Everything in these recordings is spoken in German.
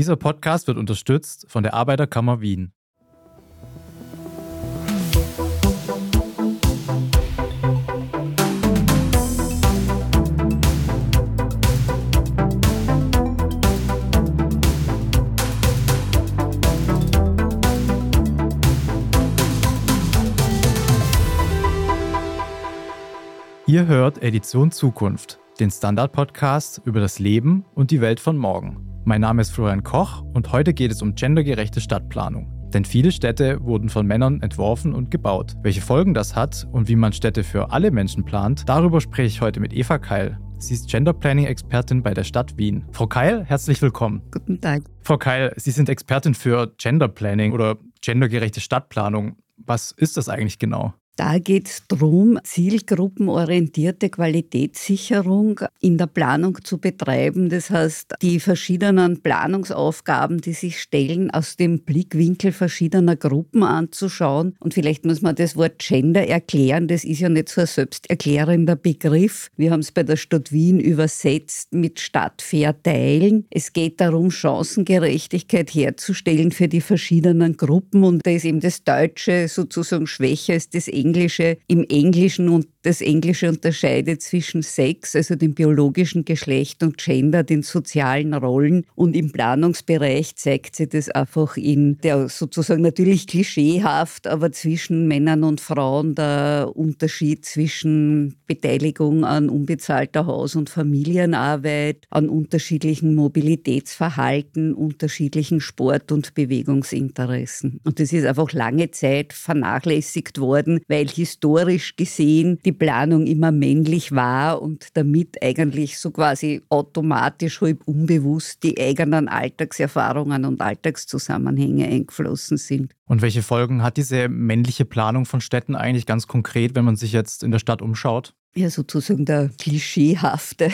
Dieser Podcast wird unterstützt von der Arbeiterkammer Wien. Ihr hört Edition Zukunft, den Standard-Podcast über das Leben und die Welt von morgen. Mein Name ist Florian Koch und heute geht es um gendergerechte Stadtplanung. Denn viele Städte wurden von Männern entworfen und gebaut. Welche Folgen das hat und wie man Städte für alle Menschen plant, darüber spreche ich heute mit Eva Keil. Sie ist Gender Planning Expertin bei der Stadt Wien. Frau Keil, herzlich willkommen. Guten Tag. Frau Keil, Sie sind Expertin für Gender Planning oder gendergerechte Stadtplanung. Was ist das eigentlich genau? Da geht es darum, zielgruppenorientierte Qualitätssicherung in der Planung zu betreiben. Das heißt, die verschiedenen Planungsaufgaben, die sich stellen, aus dem Blickwinkel verschiedener Gruppen anzuschauen. Und vielleicht muss man das Wort Gender erklären. Das ist ja nicht so ein selbsterklärender Begriff. Wir haben es bei der Stadt Wien übersetzt mit stadtfair teilen. Es geht darum, Chancengerechtigkeit herzustellen für die verschiedenen Gruppen. Und da ist eben das Deutsche sozusagen schwächer als das Englische Englische im Englischen und das Englische unterscheidet zwischen Sex, also dem biologischen Geschlecht, und Gender, den sozialen Rollen. Und im Planungsbereich zeigt sich das einfach in der sozusagen natürlich klischeehaft, aber zwischen Männern und Frauen der Unterschied zwischen Beteiligung an unbezahlter Haus- und Familienarbeit, an unterschiedlichen Mobilitätsverhalten, unterschiedlichen Sport- und Bewegungsinteressen. Und das ist einfach lange Zeit vernachlässigt worden, weil historisch gesehen die Planung immer männlich war und damit eigentlich so quasi automatisch halb unbewusst die eigenen Alltagserfahrungen und Alltagszusammenhänge eingeflossen sind. Und welche Folgen hat diese männliche Planung von Städten eigentlich ganz konkret, wenn man sich jetzt in der Stadt umschaut? Ja, sozusagen der klischeehafte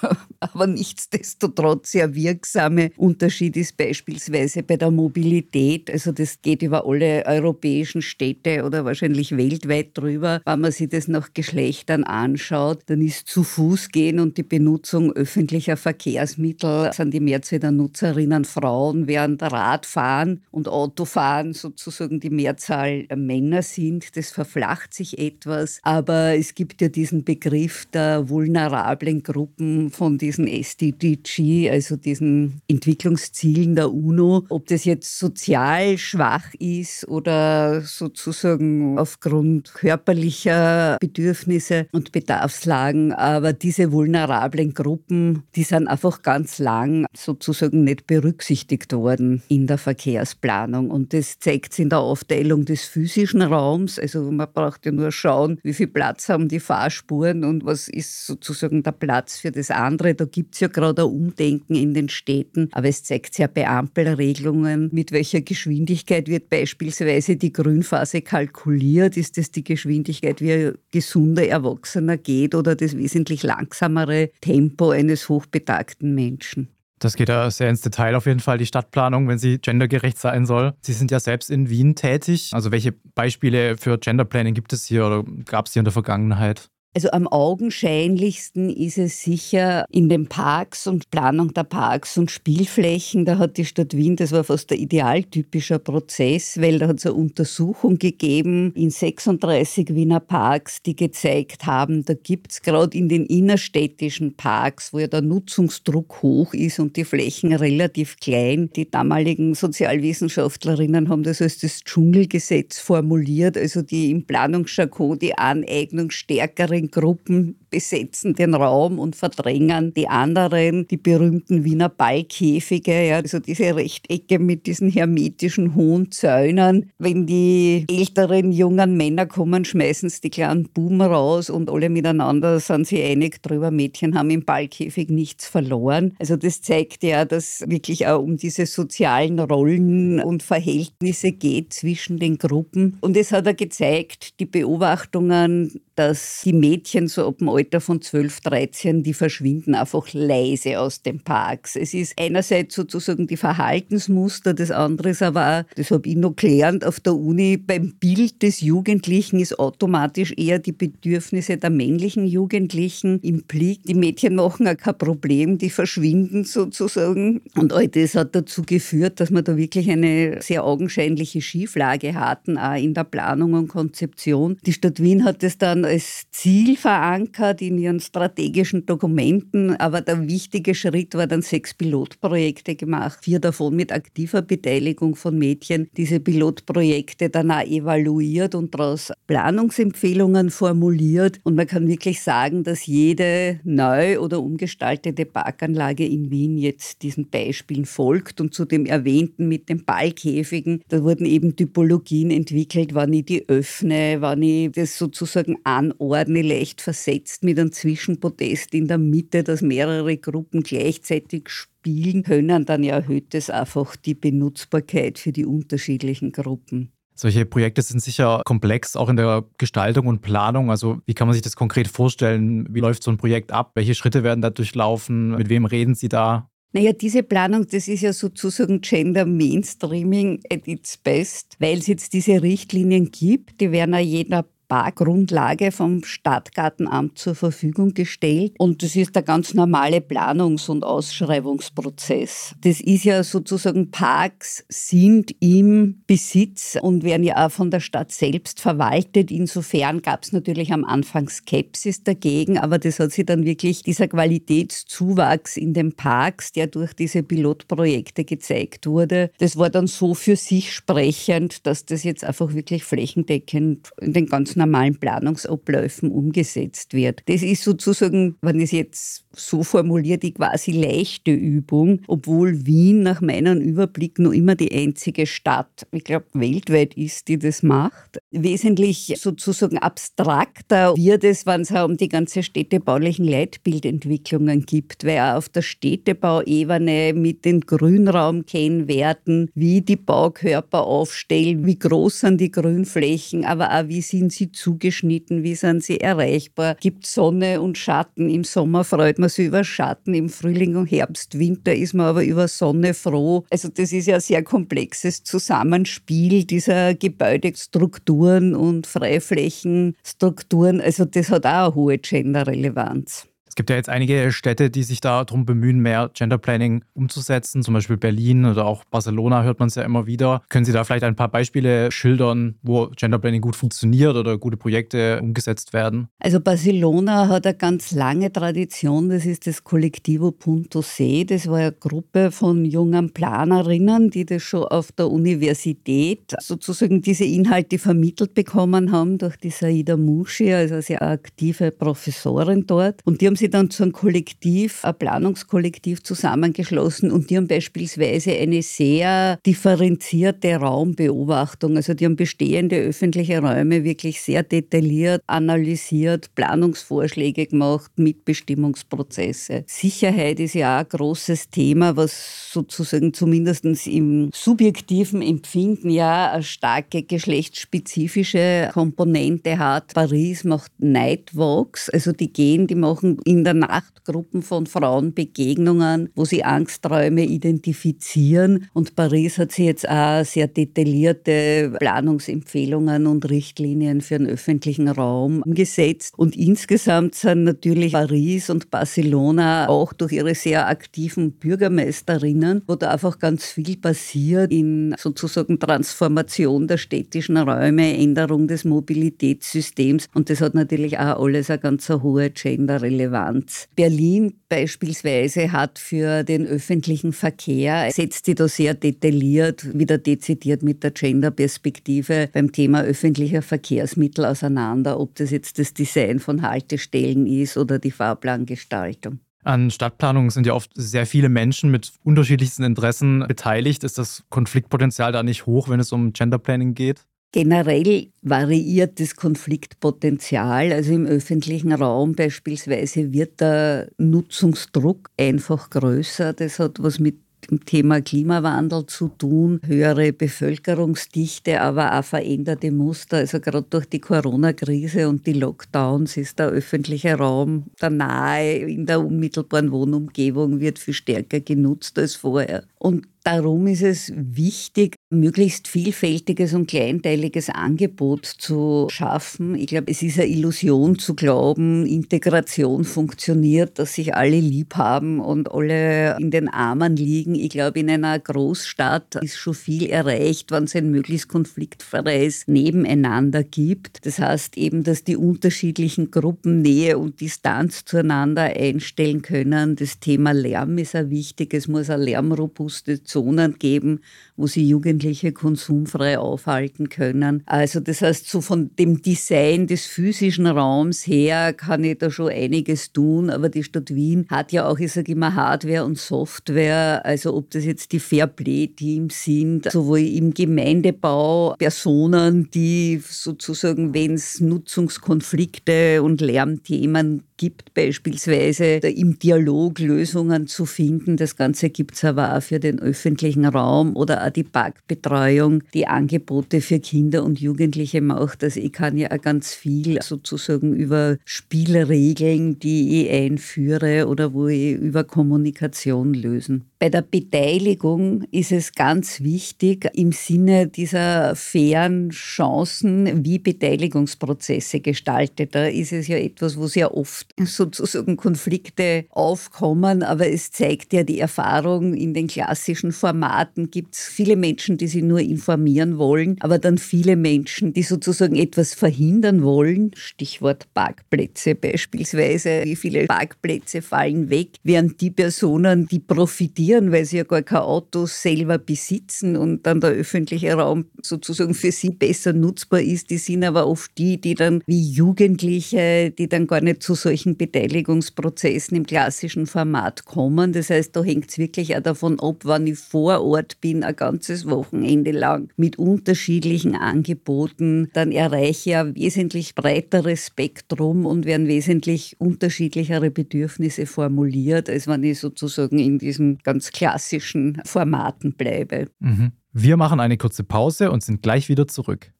aber nichtsdestotrotz sehr wirksame Unterschied ist beispielsweise bei der Mobilität. Also das geht über alle europäischen Städte oder wahrscheinlich weltweit drüber. Wenn man sich das nach Geschlechtern anschaut, dann ist zu Fuß gehen und die Benutzung öffentlicher Verkehrsmittel sind die Mehrzahl der Nutzerinnen Frauen, während Radfahren und Autofahren sozusagen die Mehrzahl Männer sind. Das verflacht sich etwas, aber es gibt ja diesen Begriff der vulnerablen Gruppen von diesen SDG, also diesen Entwicklungszielen der UNO, ob das jetzt sozial schwach ist oder sozusagen aufgrund körperlicher Bedürfnisse und Bedarfslagen. Aber diese vulnerablen Gruppen, die sind einfach ganz lang sozusagen nicht berücksichtigt worden in der Verkehrsplanung. Und das zeigt sich in der Aufteilung des physischen Raums. Also man braucht ja nur schauen, wie viel Platz haben die Fahrspuren und was ist sozusagen der Platz für das andere. Da gibt es ja gerade ein Umdenken in den Städten, aber es zeigt ja bei Ampelregelungen, mit welcher Geschwindigkeit wird beispielsweise die Grünphase kalkuliert. Ist das die Geschwindigkeit, wie ein gesunder Erwachsener geht oder das wesentlich langsamere Tempo eines hochbetagten Menschen? Das geht ja sehr ins Detail auf jeden Fall, die Stadtplanung, wenn sie gendergerecht sein soll. Sie sind ja selbst in Wien tätig. Also welche Beispiele für Genderplanning gibt es hier oder gab es hier in der Vergangenheit? Also am augenscheinlichsten ist es sicher in den Parks und Planung der Parks und Spielflächen. Da hat die Stadt Wien, das war fast der idealtypischer Prozess, weil da hat es eine Untersuchung gegeben in 36 Wiener Parks, die gezeigt haben, da gibt es gerade in den innerstädtischen Parks, wo ja der Nutzungsdruck hoch ist und die Flächen relativ klein. Die damaligen Sozialwissenschaftlerinnen haben das als das Dschungelgesetz formuliert, also die im Planungsjargon die Aneignung stärkeren Gruppen besetzen den Raum und verdrängen die anderen, die berühmten Wiener Ballkäfige, ja, also diese Rechtecke mit diesen hermetischen hohen Zäunen. Wenn die älteren jungen Männer kommen, schmeißen sie die kleinen Buben raus und alle miteinander sind sie einig drüber, Mädchen haben im Ballkäfig nichts verloren. Also das zeigt ja, dass wirklich auch um diese sozialen Rollen und Verhältnisse geht zwischen den Gruppen. Und es hat er gezeigt, die Beobachtungen, dass die Mädchen so ab dem Alter von 12, 13, die verschwinden einfach leise aus den Parks. Es ist einerseits sozusagen die Verhaltensmuster, das andere ist aber auch, das habe ich noch gelernt auf der Uni, beim Bild des Jugendlichen ist automatisch eher die Bedürfnisse der männlichen Jugendlichen im Blick. Die Mädchen machen auch kein Problem, die verschwinden sozusagen. Und all das hat dazu geführt, dass wir da wirklich eine sehr augenscheinliche Schieflage hatten, auch in der Planung und Konzeption. Die Stadt Wien hat es dann als Ziel verankert in ihren strategischen Dokumenten, aber der wichtige Schritt war dann sechs Pilotprojekte gemacht, vier davon mit aktiver Beteiligung von Mädchen. Diese Pilotprojekte dann auch evaluiert und daraus Planungsempfehlungen formuliert. Und man kann wirklich sagen, dass jede neu oder umgestaltete Parkanlage in Wien jetzt diesen Beispielen folgt und zu dem erwähnten mit den Ballkäfigen, da wurden eben Typologien entwickelt, wann ich die öffne, wann ich das sozusagen anordne, leicht versetzt mit einem Zwischenpodest in der Mitte, dass mehrere Gruppen gleichzeitig spielen können, dann erhöht es einfach die Benutzbarkeit für die unterschiedlichen Gruppen. Solche Projekte sind sicher komplex, auch in der Gestaltung und Planung. Also wie kann man sich das konkret vorstellen? Wie läuft so ein Projekt ab? Welche Schritte werden da durchlaufen? Mit wem reden Sie da? Naja, diese Planung, das ist ja sozusagen Gender Mainstreaming at its best, weil es jetzt diese Richtlinien gibt, die werden ja jeder Bargrundlage vom Stadtgartenamt zur Verfügung gestellt. Und das ist der ganz normale Planungs- und Ausschreibungsprozess. Das ist ja sozusagen, Parks sind im Besitz und werden ja auch von der Stadt selbst verwaltet. Insofern gab es natürlich am Anfang Skepsis dagegen, aber das hat sich dann wirklich dieser Qualitätszuwachs in den Parks, der durch diese Pilotprojekte gezeigt wurde, das war dann so für sich sprechend, dass das jetzt einfach wirklich flächendeckend in den ganzen normalen Planungsabläufen umgesetzt wird. Das ist sozusagen, wenn ich es jetzt so formuliere, die quasi leichte Übung, obwohl Wien nach meinem Überblick noch immer die einzige Stadt, ich glaube weltweit ist, die das macht. Wesentlich sozusagen abstrakter wird es, wenn es um die ganze städtebaulichen Leitbildentwicklungen gibt, weil auch auf der Städtebauebene mit den Grünraumkennwerten, wie die Baukörper aufstellen, wie groß sind die Grünflächen, aber auch wie sind sie zugeschnitten, wie sind sie erreichbar, gibt Sonne und Schatten, im Sommer freut man sich über Schatten, im Frühling und Herbst, Winter ist man aber über Sonne froh. Also das ist ja ein sehr komplexes Zusammenspiel dieser Gebäudestrukturen und Freiflächenstrukturen. Also das hat auch eine hohe Genderrelevanz gibt ja jetzt einige Städte, die sich darum bemühen, mehr Gender Planning umzusetzen, zum Beispiel Berlin oder auch Barcelona hört man es ja immer wieder. Können Sie da vielleicht ein paar Beispiele schildern, wo Gender Planning gut funktioniert oder gute Projekte umgesetzt werden? Also Barcelona hat eine ganz lange Tradition, das ist das Collectivo Punto C. Das war eine Gruppe von jungen Planerinnen, die das schon auf der Universität sozusagen diese Inhalte vermittelt bekommen haben durch die Saida Mushi, also sehr aktive Professorin dort. Und die haben sie dann zu einem Kollektiv, ein Planungskollektiv zusammengeschlossen und die haben beispielsweise eine sehr differenzierte Raumbeobachtung. Also die haben bestehende öffentliche Räume wirklich sehr detailliert analysiert, Planungsvorschläge gemacht, Mitbestimmungsprozesse. Sicherheit ist ja auch ein großes Thema, was sozusagen zumindest im subjektiven Empfinden ja eine starke geschlechtsspezifische Komponente hat. Paris macht Nightwalks, also die gehen, die machen in der Nacht Gruppen von Frauen Begegnungen, wo sie Angsträume identifizieren. Und Paris hat sie jetzt auch sehr detaillierte Planungsempfehlungen und Richtlinien für den öffentlichen Raum umgesetzt. Und insgesamt sind natürlich Paris und Barcelona auch durch ihre sehr aktiven Bürgermeisterinnen, wo da einfach ganz viel passiert in sozusagen Transformation der städtischen Räume, Änderung des Mobilitätssystems. Und das hat natürlich auch alles eine ganz hohe Gender-Relevanz. Land. Berlin beispielsweise hat für den öffentlichen Verkehr, setzt sie da sehr detailliert, wieder dezidiert mit der Gender-Perspektive beim Thema öffentlicher Verkehrsmittel auseinander, ob das jetzt das Design von Haltestellen ist oder die Fahrplangestaltung. An Stadtplanung sind ja oft sehr viele Menschen mit unterschiedlichsten Interessen beteiligt. Ist das Konfliktpotenzial da nicht hoch, wenn es um Genderplanning geht? Generell variiert das Konfliktpotenzial. Also im öffentlichen Raum beispielsweise wird der Nutzungsdruck einfach größer. Das hat was mit dem Thema Klimawandel zu tun, höhere Bevölkerungsdichte, aber auch veränderte Muster. Also gerade durch die Corona-Krise und die Lockdowns ist der öffentliche Raum, der nahe in der unmittelbaren Wohnumgebung wird viel stärker genutzt als vorher. Und Darum ist es wichtig, möglichst vielfältiges und kleinteiliges Angebot zu schaffen. Ich glaube, es ist eine Illusion zu glauben, Integration funktioniert, dass sich alle lieb haben und alle in den Armen liegen. Ich glaube, in einer Großstadt ist schon viel erreicht, wenn es ein möglichst konfliktfreies Nebeneinander gibt. Das heißt eben, dass die unterschiedlichen Gruppen Nähe und Distanz zueinander einstellen können. Das Thema Lärm ist auch wichtig. Es muss eine lärmrobuste Zonen geben, wo sie Jugendliche konsumfrei aufhalten können. Also das heißt, so von dem Design des physischen Raums her kann ich da schon einiges tun, aber die Stadt Wien hat ja auch, ich sage immer, Hardware und Software, also ob das jetzt die Fairplay-Teams sind, sowohl im Gemeindebau Personen, die sozusagen, wenn es Nutzungskonflikte und Lärmthemen gibt, beispielsweise im Dialog Lösungen zu finden. Das Ganze gibt es aber auch für den öffentlichen Raum oder auch die Parkbetreuung, die Angebote für Kinder und Jugendliche macht. Also ich kann ja auch ganz viel sozusagen über Spielregeln, die ich einführe oder wo ich über Kommunikation lösen. Bei der Beteiligung ist es ganz wichtig im Sinne dieser fairen Chancen, wie Beteiligungsprozesse gestaltet. Da ist es ja etwas, wo sehr oft sozusagen Konflikte aufkommen, aber es zeigt ja die Erfahrung in den klassischen Formaten gibt es viele Menschen, die sich nur informieren wollen, aber dann viele Menschen, die sozusagen etwas verhindern wollen. Stichwort Parkplätze beispielsweise. Wie viele Parkplätze fallen weg, während die Personen, die profitieren, weil sie ja gar kein Auto selber besitzen und dann der öffentliche Raum sozusagen für sie besser nutzbar ist. Die sind aber oft die, die dann wie Jugendliche, die dann gar nicht zu solchen Beteiligungsprozessen im klassischen Format kommen. Das heißt, da hängt es wirklich auch davon ab, wann ich vor Ort bin, ein ganzes Wochenende lang mit unterschiedlichen Angeboten. Dann erreiche ich ein wesentlich breiteres Spektrum und werden wesentlich unterschiedlichere Bedürfnisse formuliert, als wenn ich sozusagen in diesem ganz ganz klassischen Formaten bleibe. Mhm. Wir machen eine kurze Pause und sind gleich wieder zurück.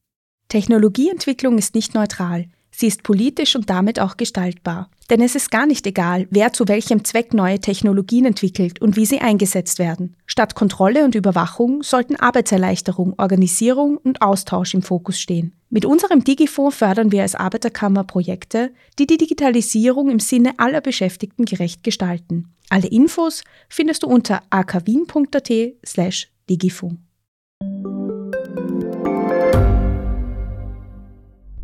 Technologieentwicklung ist nicht neutral. Sie ist politisch und damit auch gestaltbar. Denn es ist gar nicht egal, wer zu welchem Zweck neue Technologien entwickelt und wie sie eingesetzt werden. Statt Kontrolle und Überwachung sollten Arbeitserleichterung, Organisierung und Austausch im Fokus stehen. Mit unserem Digifonds fördern wir als Arbeiterkammer Projekte, die die Digitalisierung im Sinne aller Beschäftigten gerecht gestalten. Alle Infos findest du unter akwien.at slash Digifo.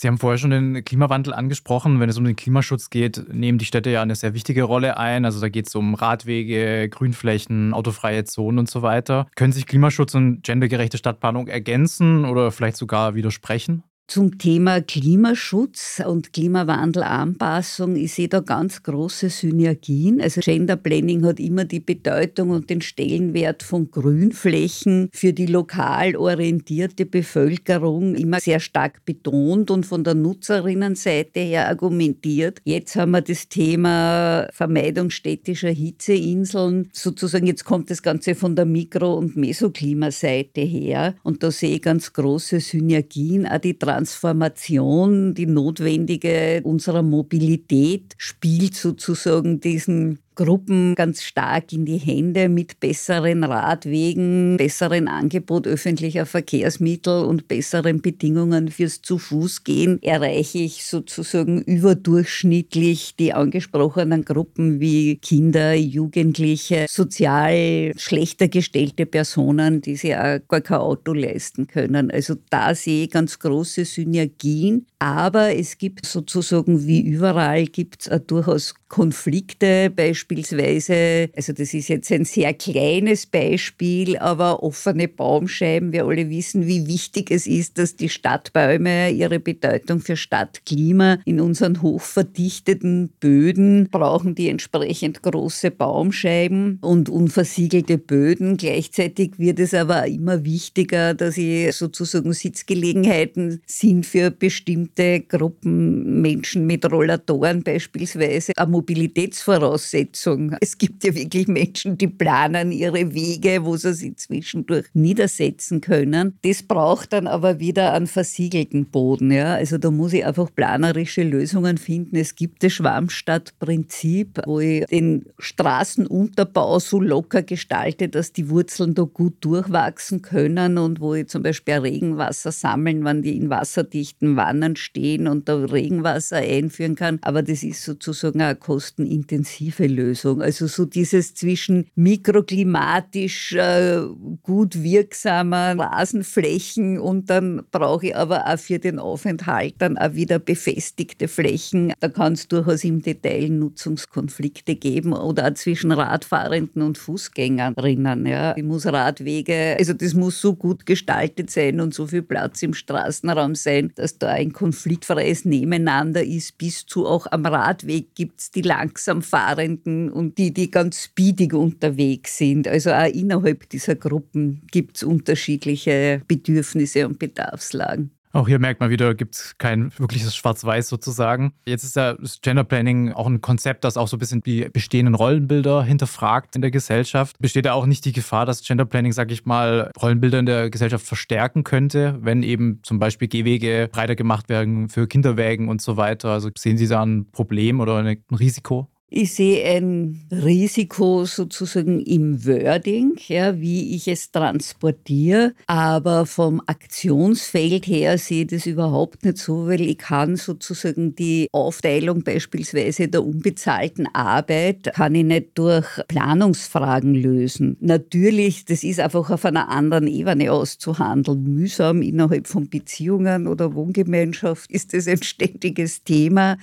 Sie haben vorher schon den Klimawandel angesprochen. Wenn es um den Klimaschutz geht, nehmen die Städte ja eine sehr wichtige Rolle ein. Also da geht es um Radwege, Grünflächen, autofreie Zonen und so weiter. Können sich Klimaschutz und gendergerechte Stadtplanung ergänzen oder vielleicht sogar widersprechen? Zum Thema Klimaschutz und Klimawandelanpassung, ich sehe da ganz große Synergien. Also Gender Planning hat immer die Bedeutung und den Stellenwert von Grünflächen für die lokal orientierte Bevölkerung immer sehr stark betont und von der Nutzerinnenseite her argumentiert. Jetzt haben wir das Thema Vermeidung städtischer Hitzeinseln. Sozusagen jetzt kommt das Ganze von der Mikro- und Mesoklimaseite her und da sehe ich ganz große Synergien. Auch die Transformation, die notwendige unserer Mobilität spielt sozusagen diesen Gruppen ganz stark in die Hände mit besseren Radwegen, besseren Angebot öffentlicher Verkehrsmittel und besseren Bedingungen fürs Zu-Fuß-Gehen erreiche ich sozusagen überdurchschnittlich die angesprochenen Gruppen wie Kinder, Jugendliche, sozial schlechter gestellte Personen, die sich auch gar kein Auto leisten können. Also da sehe ich ganz große Synergien. Aber es gibt sozusagen wie überall gibt es auch durchaus Konflikte beispielsweise. Also das ist jetzt ein sehr kleines Beispiel, aber offene Baumscheiben. Wir alle wissen, wie wichtig es ist, dass die Stadtbäume ihre Bedeutung für Stadtklima in unseren hochverdichteten Böden brauchen die entsprechend große Baumscheiben und unversiegelte Böden. Gleichzeitig wird es aber immer wichtiger, dass sie sozusagen Sitzgelegenheiten sind für bestimmte Gruppen Menschen mit Rollatoren beispielsweise. Eine Mobilitätsvoraussetzung. Es gibt ja wirklich Menschen, die planen ihre Wege, wo sie sich zwischendurch niedersetzen können. Das braucht dann aber wieder einen versiegelten Boden. Ja? Also da muss ich einfach planerische Lösungen finden. Es gibt das Schwammstadtprinzip, wo ich den Straßenunterbau so locker gestalte, dass die Wurzeln da gut durchwachsen können und wo ich zum Beispiel Regenwasser sammeln, wenn die in wasserdichten Wannen stehen und da Regenwasser einführen kann. Aber das ist sozusagen eine kostenintensive Lösung. Also so dieses zwischen mikroklimatisch äh, gut wirksamer Rasenflächen und dann brauche ich aber auch für den Aufenthalt dann auch wieder befestigte Flächen. Da kann es durchaus im Detail Nutzungskonflikte geben oder auch zwischen Radfahrenden und Fußgängerinnen. Ja. Ich muss Radwege, also das muss so gut gestaltet sein und so viel Platz im Straßenraum sein, dass da ein konfliktfreies Nebeneinander ist. Bis zu auch am Radweg gibt es die langsam fahrenden und die, die ganz speedig unterwegs sind. Also auch innerhalb dieser Gruppen gibt es unterschiedliche Bedürfnisse und Bedarfslagen. Auch hier merkt man wieder, gibt es kein wirkliches Schwarz-Weiß sozusagen. Jetzt ist ja das Gender Planning auch ein Konzept, das auch so ein bisschen die bestehenden Rollenbilder hinterfragt in der Gesellschaft. Besteht ja auch nicht die Gefahr, dass Gender Planning, sage ich mal, Rollenbilder in der Gesellschaft verstärken könnte, wenn eben zum Beispiel Gehwege breiter gemacht werden für Kinderwägen und so weiter. Also sehen Sie da ein Problem oder ein Risiko? Ich sehe ein Risiko sozusagen im Wording, ja, wie ich es transportiere, aber vom Aktionsfeld her sehe ich das überhaupt nicht so, weil ich kann sozusagen die Aufteilung beispielsweise der unbezahlten Arbeit kann ich nicht durch Planungsfragen lösen. Natürlich, das ist einfach auf einer anderen Ebene auszuhandeln. Mühsam innerhalb von Beziehungen oder Wohngemeinschaft ist das ein ständiges Thema.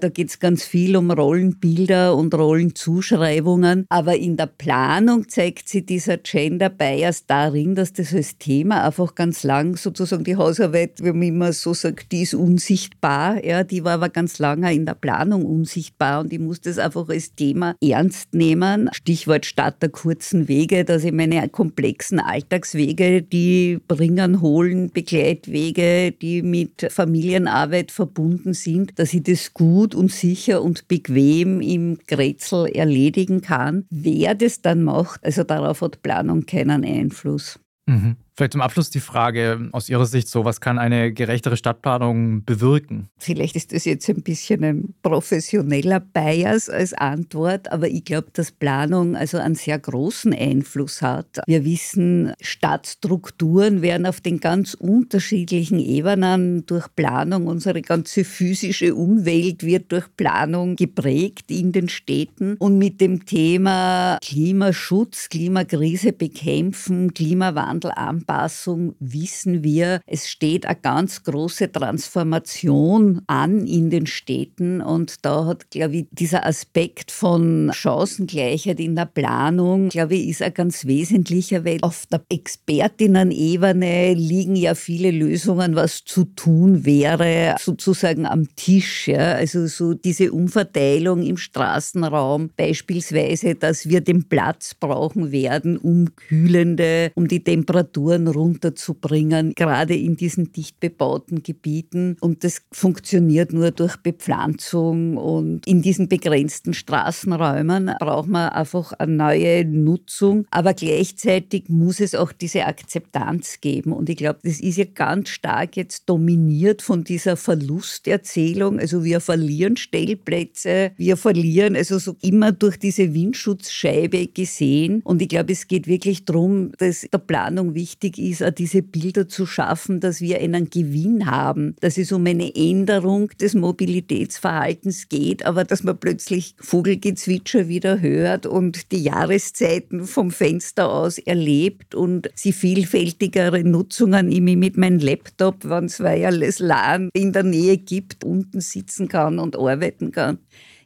Da geht es ganz viel um Rollenbilder und Rollenzuschreibungen. Aber in der Planung zeigt sich dieser Gender Bias darin, dass das als Thema einfach ganz lang sozusagen die Hausarbeit, wenn man immer so sagt, die ist unsichtbar. Ja, die war aber ganz lange in der Planung unsichtbar und ich muss das einfach als Thema ernst nehmen. Stichwort statt der kurzen Wege, dass ich meine komplexen Alltagswege, die bringen, holen, Begleitwege, die mit Familienarbeit verbunden sind, dass ich das gut und sicher und bequem im Grätzl erledigen kann. Wer das dann macht, also darauf hat Planung keinen Einfluss. Mhm. Vielleicht zum Abschluss die Frage aus Ihrer Sicht so, was kann eine gerechtere Stadtplanung bewirken? Vielleicht ist das jetzt ein bisschen ein professioneller Bias als Antwort, aber ich glaube, dass Planung also einen sehr großen Einfluss hat. Wir wissen, Stadtstrukturen werden auf den ganz unterschiedlichen Ebenen durch Planung, unsere ganze physische Umwelt wird durch Planung geprägt in den Städten und mit dem Thema Klimaschutz, Klimakrise bekämpfen, Klimawandel anpassen, Anpassung wissen wir, es steht eine ganz große Transformation an in den Städten und da hat, glaube ich, dieser Aspekt von Chancengleichheit in der Planung, glaube ich, ist ein ganz wesentlicher, weil auf der Expertinnen-Ebene liegen ja viele Lösungen, was zu tun wäre, sozusagen am Tisch. Ja? Also so diese Umverteilung im Straßenraum, beispielsweise, dass wir den Platz brauchen werden, um kühlende, um die Temperaturen Temperaturen runterzubringen, gerade in diesen dicht bebauten Gebieten. Und das funktioniert nur durch Bepflanzung und in diesen begrenzten Straßenräumen braucht man einfach eine neue Nutzung. Aber gleichzeitig muss es auch diese Akzeptanz geben. Und ich glaube, das ist ja ganz stark jetzt dominiert von dieser Verlusterzählung. Also wir verlieren Stellplätze, wir verlieren also so immer durch diese Windschutzscheibe gesehen. Und ich glaube, es geht wirklich darum, dass der Planung wichtig ist, auch diese Bilder zu schaffen, dass wir einen Gewinn haben, dass es um eine Änderung des Mobilitätsverhaltens geht, aber dass man plötzlich Vogelgezwitscher wieder hört und die Jahreszeiten vom Fenster aus erlebt und sie vielfältigere Nutzungen ich mit meinem Laptop, wenn es Wireless LAN in der Nähe gibt, unten sitzen kann und arbeiten kann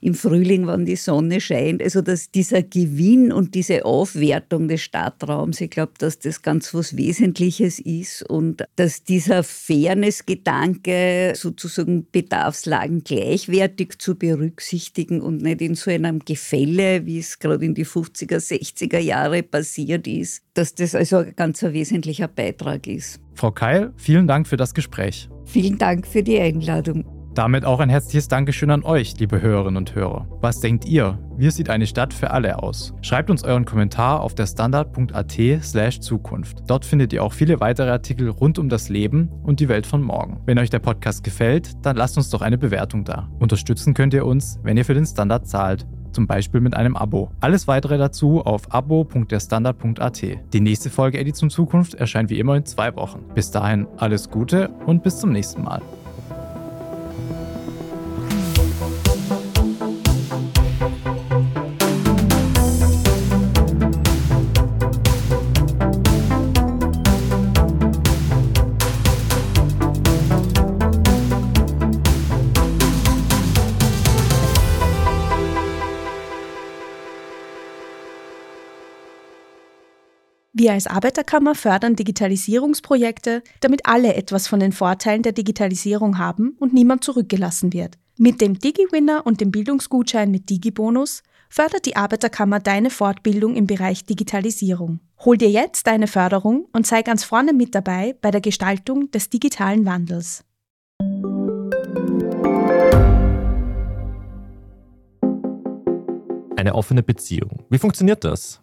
im Frühling, wenn die Sonne scheint. Also dass dieser Gewinn und diese Aufwertung des Stadtraums, ich glaube, dass das ganz was Wesentliches ist und dass dieser Fairness-Gedanke sozusagen Bedarfslagen gleichwertig zu berücksichtigen und nicht in so einem Gefälle, wie es gerade in die 50er, 60er Jahre passiert ist, dass das also ein ganz wesentlicher Beitrag ist. Frau Keil, vielen Dank für das Gespräch. Vielen Dank für die Einladung. Damit auch ein herzliches Dankeschön an euch, liebe Hörerinnen und Hörer. Was denkt ihr? Wie sieht eine Stadt für alle aus? Schreibt uns euren Kommentar auf der standard.at/slash Zukunft. Dort findet ihr auch viele weitere Artikel rund um das Leben und die Welt von morgen. Wenn euch der Podcast gefällt, dann lasst uns doch eine Bewertung da. Unterstützen könnt ihr uns, wenn ihr für den Standard zahlt zum Beispiel mit einem Abo. Alles weitere dazu auf abo.derstandard.at. Die nächste Folge Edition Zukunft erscheint wie immer in zwei Wochen. Bis dahin alles Gute und bis zum nächsten Mal. Wir als Arbeiterkammer fördern Digitalisierungsprojekte, damit alle etwas von den Vorteilen der Digitalisierung haben und niemand zurückgelassen wird. Mit dem DigiWinner und dem Bildungsgutschein mit DigiBonus fördert die Arbeiterkammer deine Fortbildung im Bereich Digitalisierung. Hol dir jetzt deine Förderung und sei ganz vorne mit dabei bei der Gestaltung des digitalen Wandels. Eine offene Beziehung. Wie funktioniert das?